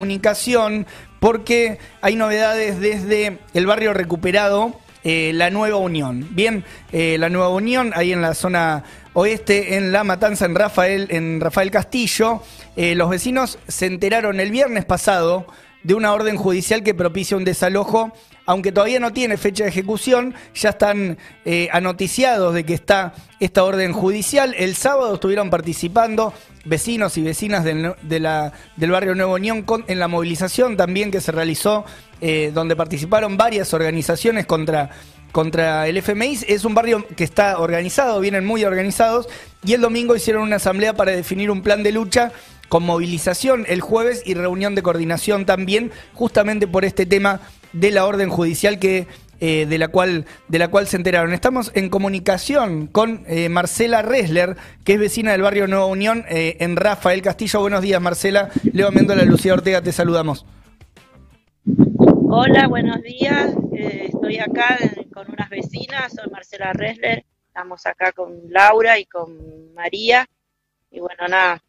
comunicación porque hay novedades desde el barrio recuperado, eh, la Nueva Unión. Bien, eh, la Nueva Unión, ahí en la zona oeste, en La Matanza, en Rafael, en Rafael Castillo, eh, los vecinos se enteraron el viernes pasado de una orden judicial que propicia un desalojo, aunque todavía no tiene fecha de ejecución, ya están eh, anoticiados de que está esta orden judicial. El sábado estuvieron participando vecinos y vecinas del, del barrio Nuevo Unión en la movilización también que se realizó, eh, donde participaron varias organizaciones contra contra el FMI. Es un barrio que está organizado, vienen muy organizados, y el domingo hicieron una asamblea para definir un plan de lucha con movilización el jueves y reunión de coordinación también, justamente por este tema de la orden judicial que eh, de la cual de la cual se enteraron. Estamos en comunicación con eh, Marcela Resler, que es vecina del barrio Nueva Unión eh, en Rafael Castillo. Buenos días, Marcela. Leo Mendola, Lucía Ortega, te saludamos. Hola, buenos días. Eh, estoy acá con unas vecinas, soy Marcela Resler. Estamos acá con Laura y con María. Y bueno, nada,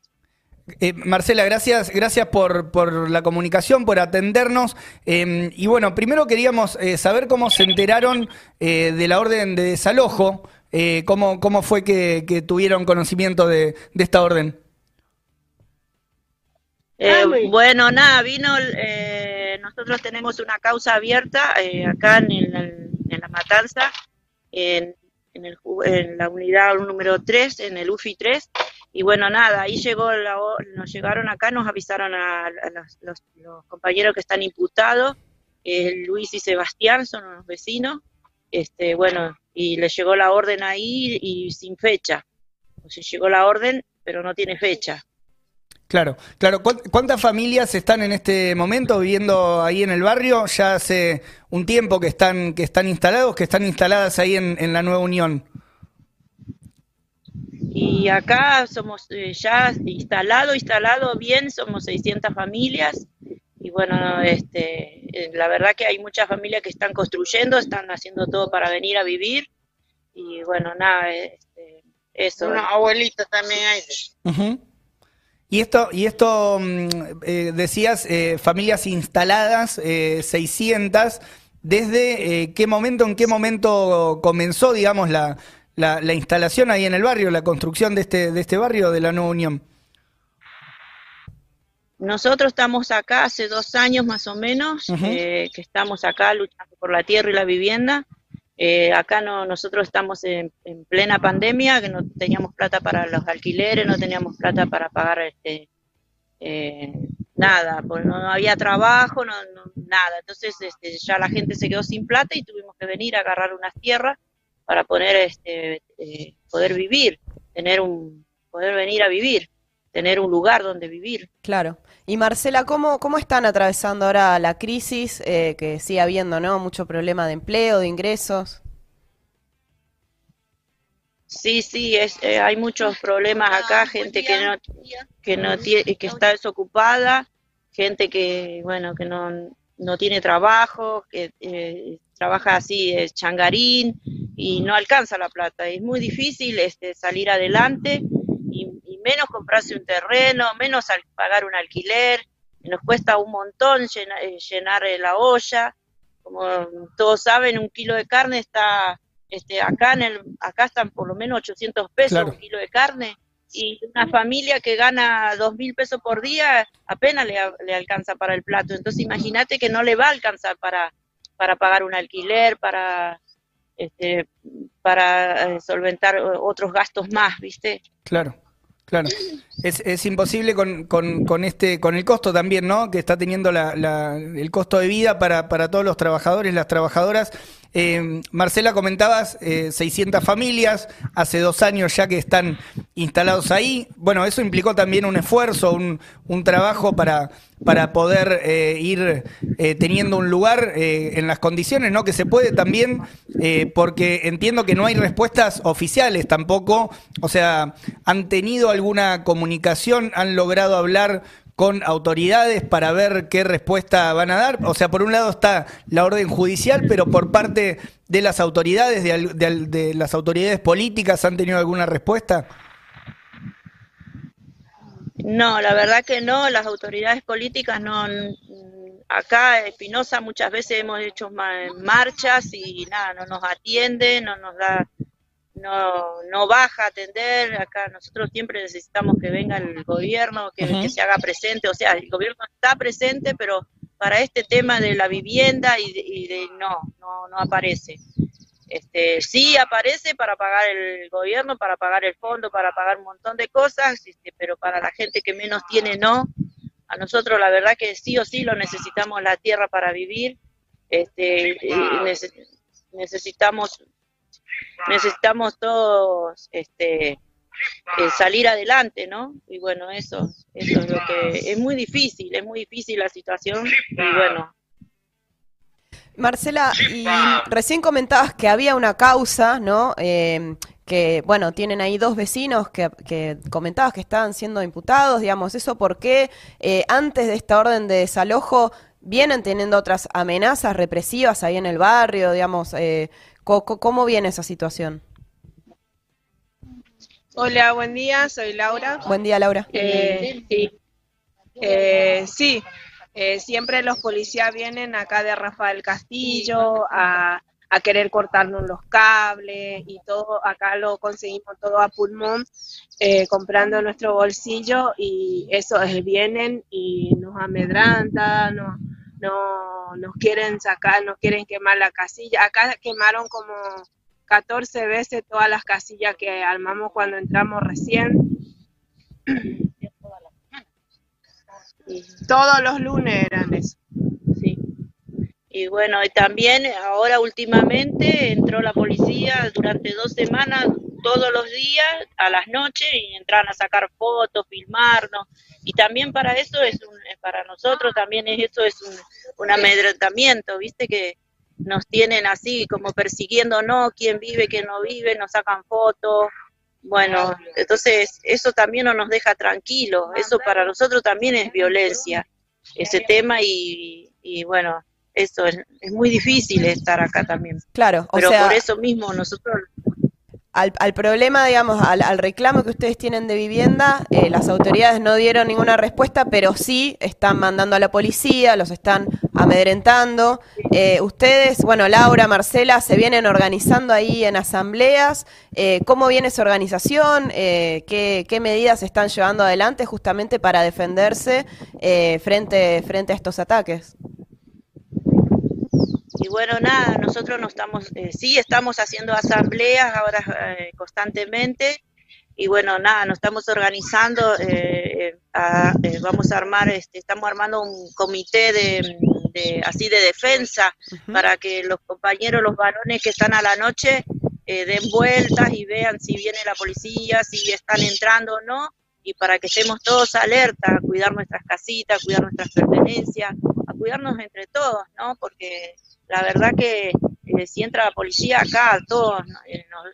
Eh, Marcela, gracias, gracias por, por la comunicación, por atendernos. Eh, y bueno, primero queríamos eh, saber cómo se enteraron eh, de la orden de desalojo, eh, cómo, cómo fue que, que tuvieron conocimiento de, de esta orden. Eh, bueno, nada, vino, eh, nosotros tenemos una causa abierta eh, acá en, el- en La Matanza, en, en, el en la unidad número 3, en el UFI 3, y bueno, nada, ahí llegó la nos llegaron acá, nos avisaron a, los, los- compañeros que están imputados, Luis y Sebastián son unos vecinos, este, bueno, y les llegó la orden ahí y sin fecha, o sea, llegó la orden, pero no tiene fecha. Claro, claro. ¿Cuán- ¿Cuántas familias están en este momento viviendo ahí en el barrio? Ya hace un tiempo que están, que están instalados, que están instaladas ahí en, en la Nueva Unión. Y acá somos eh, ya instalado, instalado bien, somos 600 familias. Y bueno, este, eh, la verdad que hay muchas familias que están construyendo, están haciendo todo para venir a vivir. Y bueno, nada, este, eso. Una abuelita también hay. Y esto, y esto mm, eh, decías, eh, familias instaladas, eh, 600, ¿desde eh, qué momento, en qué momento comenzó, digamos, la, la, la instalación ahí en el barrio, la construcción de este, de este barrio de la Nueva Unión? Nosotros estamos acá hace dos años más o menos, eh, que estamos acá luchando por la tierra y la vivienda. Eh, acá no, nosotros estamos en, en plena pandemia, que no teníamos plata para los alquileres, no teníamos plata para pagar este, eh, nada, pues no, no había trabajo, no, no- nada. Entonces este, ya la gente se quedó sin plata y tuvimos que venir a agarrar unas tierras para poner, este, eh, poder vivir, tener un, poder venir a vivir, tener un lugar donde vivir. Claro. Y Marcela, ¿cómo, cómo están atravesando ahora la crisis eh, que sigue habiendo, ¿no? Mucho problema de empleo, de ingresos. Sí, sí, es, eh, hay muchos problemas acá, gente que no, que no tiene, que está desocupada, gente que, bueno, que no, no tiene trabajo, que eh, trabaja así, es changarín y no alcanza la plata. Es muy difícil este, salir adelante y, y menos comprarse un terreno, menos al- pagar un alquiler. Nos cuesta un montón eh, llenar eh, la olla. Como todos saben, un kilo de carne está este, acá en el, acá están por lo menos 800 pesos Claro. un kilo de carne y una familia que gana dos mil pesos por día apenas le, le alcanza para el plato. Entonces imagínate que no le va a alcanzar para, para pagar un alquiler, para este, para eh, solventar eh, otros gastos más, ¿viste? Claro, claro. Es, es imposible con, con, con este, con el costo también, ¿no? Que está teniendo la, la- el costo de vida para, para todos los trabajadores, las trabajadoras. Eh, Marcela, comentabas eh, 600 familias, hace dos años ya que están instalados ahí. Bueno, eso implicó también un esfuerzo, un, un trabajo para, para poder eh, ir eh, teniendo un lugar en las condiciones, ¿no? Que se puede también, porque entiendo que no hay respuestas oficiales tampoco. O sea, ¿han tenido alguna comunicación? ¿Han logrado hablar con autoridades para ver qué respuesta van a dar? O sea, por un lado está la orden judicial, pero por parte de las autoridades, de, de de las autoridades políticas, ¿han tenido alguna respuesta? No, la verdad que no, las autoridades políticas no, acá Espinosa muchas veces hemos hecho marchas y nada, no nos atiende, no nos da, no, no baja a atender, acá nosotros siempre necesitamos que venga el gobierno, que, que se haga presente, o sea, el gobierno está presente, pero para este tema de la vivienda y de, no, no, no aparece. Este, sí aparece para pagar el gobierno, para pagar el fondo, para pagar un montón de cosas, este, pero para la gente que menos tiene no. A nosotros la verdad que sí o sí lo necesitamos la tierra para vivir. Este, necesitamos necesitamos todos este, eh, salir adelante, ¿no? Y bueno, eso, eso es lo que es muy difícil, es muy difícil la situación y bueno. Marcela, y recién comentabas que había una causa, ¿no? Eh, que, bueno, tienen ahí dos vecinos que, que, comentabas que estaban siendo imputados, digamos, ¿eso por qué eh, antes de esta orden de desalojo vienen teniendo otras amenazas represivas ahí en el barrio, digamos, eh, ¿cómo viene esa situación? Hola, buen día, soy Laura. Buen día, Laura. Eh, sí, eh, sí. Eh, siempre los policías vienen acá de Rafael Castillo a, a, querer cortarnos los cables y todo, acá lo conseguimos todo a pulmón, eh, comprando nuestro bolsillo y eso es, vienen y nos amedrantan, no, no, nos quieren sacar, nos quieren quemar la casilla. Acá quemaron como 14 veces todas las casillas que armamos cuando entramos recién. Todos los lunes eran eso. Sí. Y bueno, y también ahora últimamente entró la policía durante dos semanas, todos los días, a las noches, y entran a sacar fotos, filmarnos. Y también para eso es un, para nosotros también es eso es un, un amedrentamiento, viste que nos tienen así como persiguiendo, no, quién vive, quién no vive, nos sacan fotos. Bueno, entonces eso también no nos deja tranquilos, eso para nosotros también es violencia, ese tema y, y bueno, eso es, es, muy difícil estar acá también. Claro, o pero por eso mismo nosotros al, al, problema, digamos, al, al, reclamo que ustedes tienen de vivienda, eh, las autoridades no dieron ninguna respuesta, pero sí están mandando a la policía, los están amedrentando. Eh, ustedes, bueno, Laura, Marcela, se vienen organizando ahí en asambleas. Eh, ¿Cómo viene esa organización? ¿qué, ¿qué, medidas están llevando adelante justamente para defenderse frente, frente a estos ataques? Y bueno, nada, nosotros no estamos, eh, sí estamos haciendo asambleas ahora eh, constantemente y bueno, nada, nos estamos organizando, eh, a, vamos a armar, este, estamos armando un comité de, de así de defensa uh -huh. para que los compañeros, los varones que están a la noche den vueltas y vean si viene la policía, si están entrando o no, y para que estemos todos alerta, cuidar nuestras casitas, cuidar nuestras pertenencias, cuidarnos entre todos, ¿no? Porque la verdad que eh, si entra la policía acá, todos eh, nos,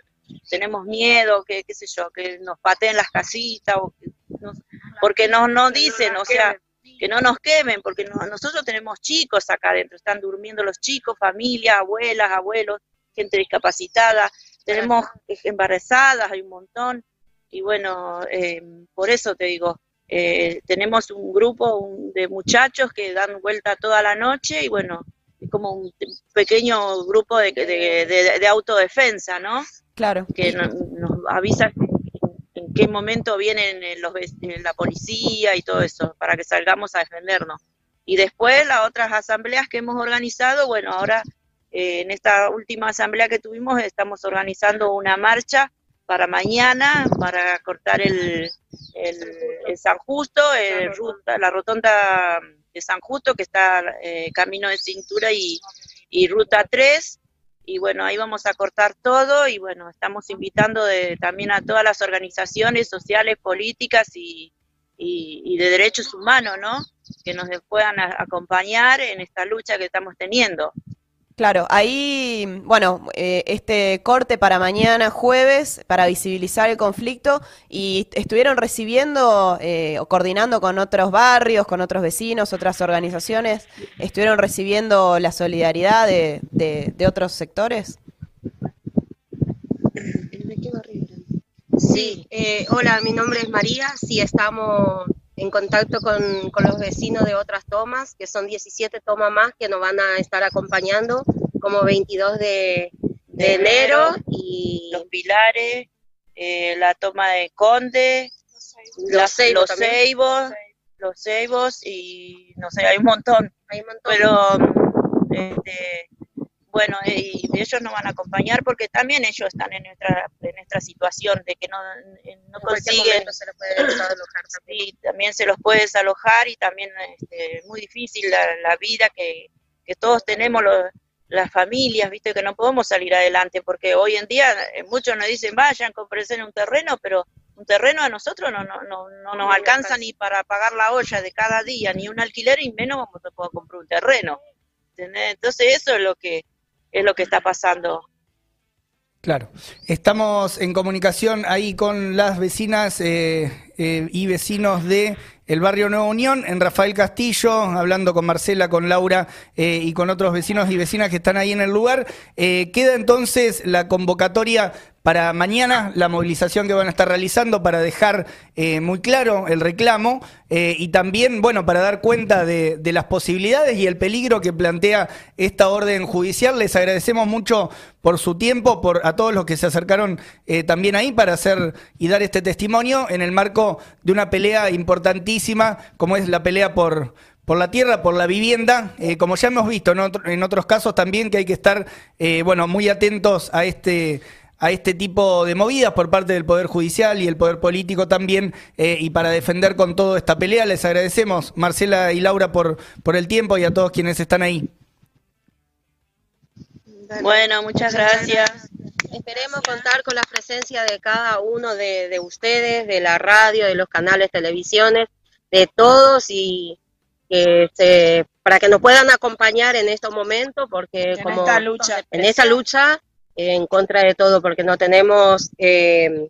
tenemos miedo, que qué sé yo, que nos pateen las casitas, o que nos, porque no, no dicen, o sea, que no nos quemen, porque no, nosotros tenemos chicos acá adentro, están durmiendo los chicos, familia, abuelas, abuelos, gente discapacitada, tenemos embarazadas, hay un montón, y bueno, eh, por eso te digo, eh, tenemos un grupo de muchachos que dan vuelta toda la noche y bueno, como un pequeño grupo de, de, de, de autodefensa, ¿no? Claro. Que nos, nos avisa en qué momento vienen los, la policía y todo eso, para que salgamos a defendernos. Y después las otras asambleas que hemos organizado, bueno, ahora eh, en esta última asamblea que tuvimos estamos organizando una marcha para mañana, para cortar el, el, el San Justo, el, la rotonda de San Justo, que está eh, camino de cintura y, y, ruta 3. Y bueno, ahí vamos a cortar todo y bueno, estamos invitando de, también a todas las organizaciones sociales, políticas y, y, y de derechos humanos, ¿no? Que nos puedan a, acompañar en esta lucha que estamos teniendo. Claro, ahí, bueno, eh, este corte para mañana jueves para visibilizar el conflicto y estuvieron recibiendo eh, o coordinando con otros barrios, con otros vecinos, otras organizaciones, estuvieron recibiendo la solidaridad de, otros sectores. Sí, eh, hola, mi nombre es María, sí estamos en contacto con, con, los vecinos de otras tomas, que son 17 tomas más que nos van a estar acompañando, como 22 de, de, enero, y los pilares, eh, la toma de Conde, los ceibos, los ceibos, los ceibos y no sé, hay un montón. Hay un montón. Pero este, bueno, y ellos nos van a acompañar porque también ellos están en nuestra, en nuestra situación de que no, no consiguen. Se los puede desalojar también. Sí, también se los puede desalojar y también este, muy difícil la, la vida que, que, todos tenemos los, las familias, viste, que no podemos salir adelante porque hoy en día eh, muchos nos dicen vayan, comprense un terreno, pero un terreno a nosotros no, no, no, no nos alcanza ni para pagar la olla de cada día, ni un alquiler y menos vamos a poder comprar un terreno. Entonces eso es lo que es lo que está pasando. Claro. Estamos en comunicación ahí con las vecinas eh, eh, y vecinos de el barrio Nueva Unión, en Rafael Castillo, hablando con Marcela, con Laura eh, y con otros vecinos y vecinas que están ahí en el lugar. queda entonces la convocatoria para mañana la movilización que van a estar realizando para dejar eh, muy claro el reclamo eh, y también, bueno, para dar cuenta de, las posibilidades y el peligro que plantea esta orden judicial. Les agradecemos mucho por su tiempo, por a todos los que se acercaron eh, también ahí para hacer y dar este testimonio en el marco de una pelea importantísima como es la pelea por por la tierra, por la vivienda, como ya hemos visto en, otros casos también que hay que estar, bueno, muy atentos a este a este tipo de movidas por parte del Poder Judicial y el Poder Político también, eh, y para defender con todo esta pelea. Les agradecemos, Marcela y Laura, por, por el tiempo y a todos quienes están ahí. Bueno, muchas gracias. Esperemos contar con la presencia de cada uno de, ustedes, de la radio, de los canales, televisiones, de todos y que para que nos puedan acompañar en estos momentos, porque en como esta lucha, en esta lucha en contra de todo porque no tenemos, eh,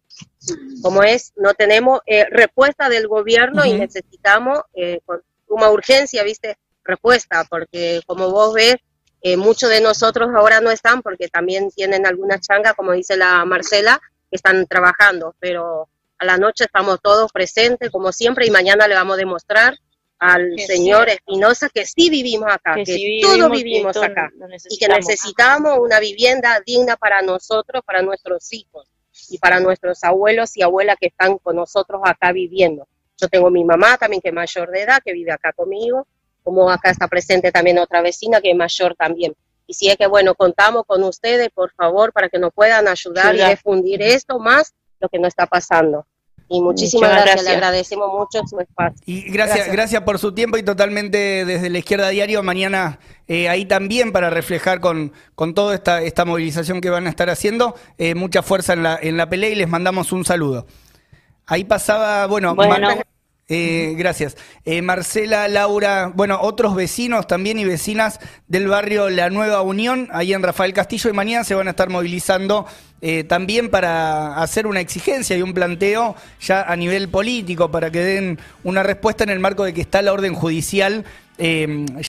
como es, no tenemos eh, respuesta del gobierno y necesitamos eh, con una urgencia, viste, respuesta, porque como vos ves, eh, muchos de nosotros ahora no están porque también tienen alguna changa, como dice la Marcela, que están trabajando, pero a la noche estamos todos presentes, como siempre, y mañana le vamos a demostrar al señor Espinosa que sí vivimos acá, que, todos vivimos acá y que necesitamos una vivienda digna para nosotros, para nuestros hijos y para nuestros abuelos y abuelas que están con nosotros acá viviendo. Yo tengo mi mamá también que es mayor de edad, que vive acá conmigo, como acá está presente también otra vecina que es mayor también. Y si es que, bueno, contamos con ustedes, por favor, para que nos puedan ayudar y difundir esto más, lo que nos está pasando. Y muchísimas gracias. le agradecemos mucho su espacio. Y gracias, gracias, por su tiempo y totalmente desde la izquierda diario, mañana eh, ahí también para reflejar con, con toda esta, esta movilización que van a estar haciendo, eh, mucha fuerza en la, en la pelea y les mandamos un saludo. Ahí pasaba, bueno, eh, gracias. Eh, Marcela, Laura, bueno, otros vecinos también y vecinas del barrio La Nueva Unión, ahí en Rafael Castillo, y mañana se van a estar movilizando eh, también para hacer una exigencia y un planteo ya a nivel político, para que den una respuesta en el marco de que está la orden judicial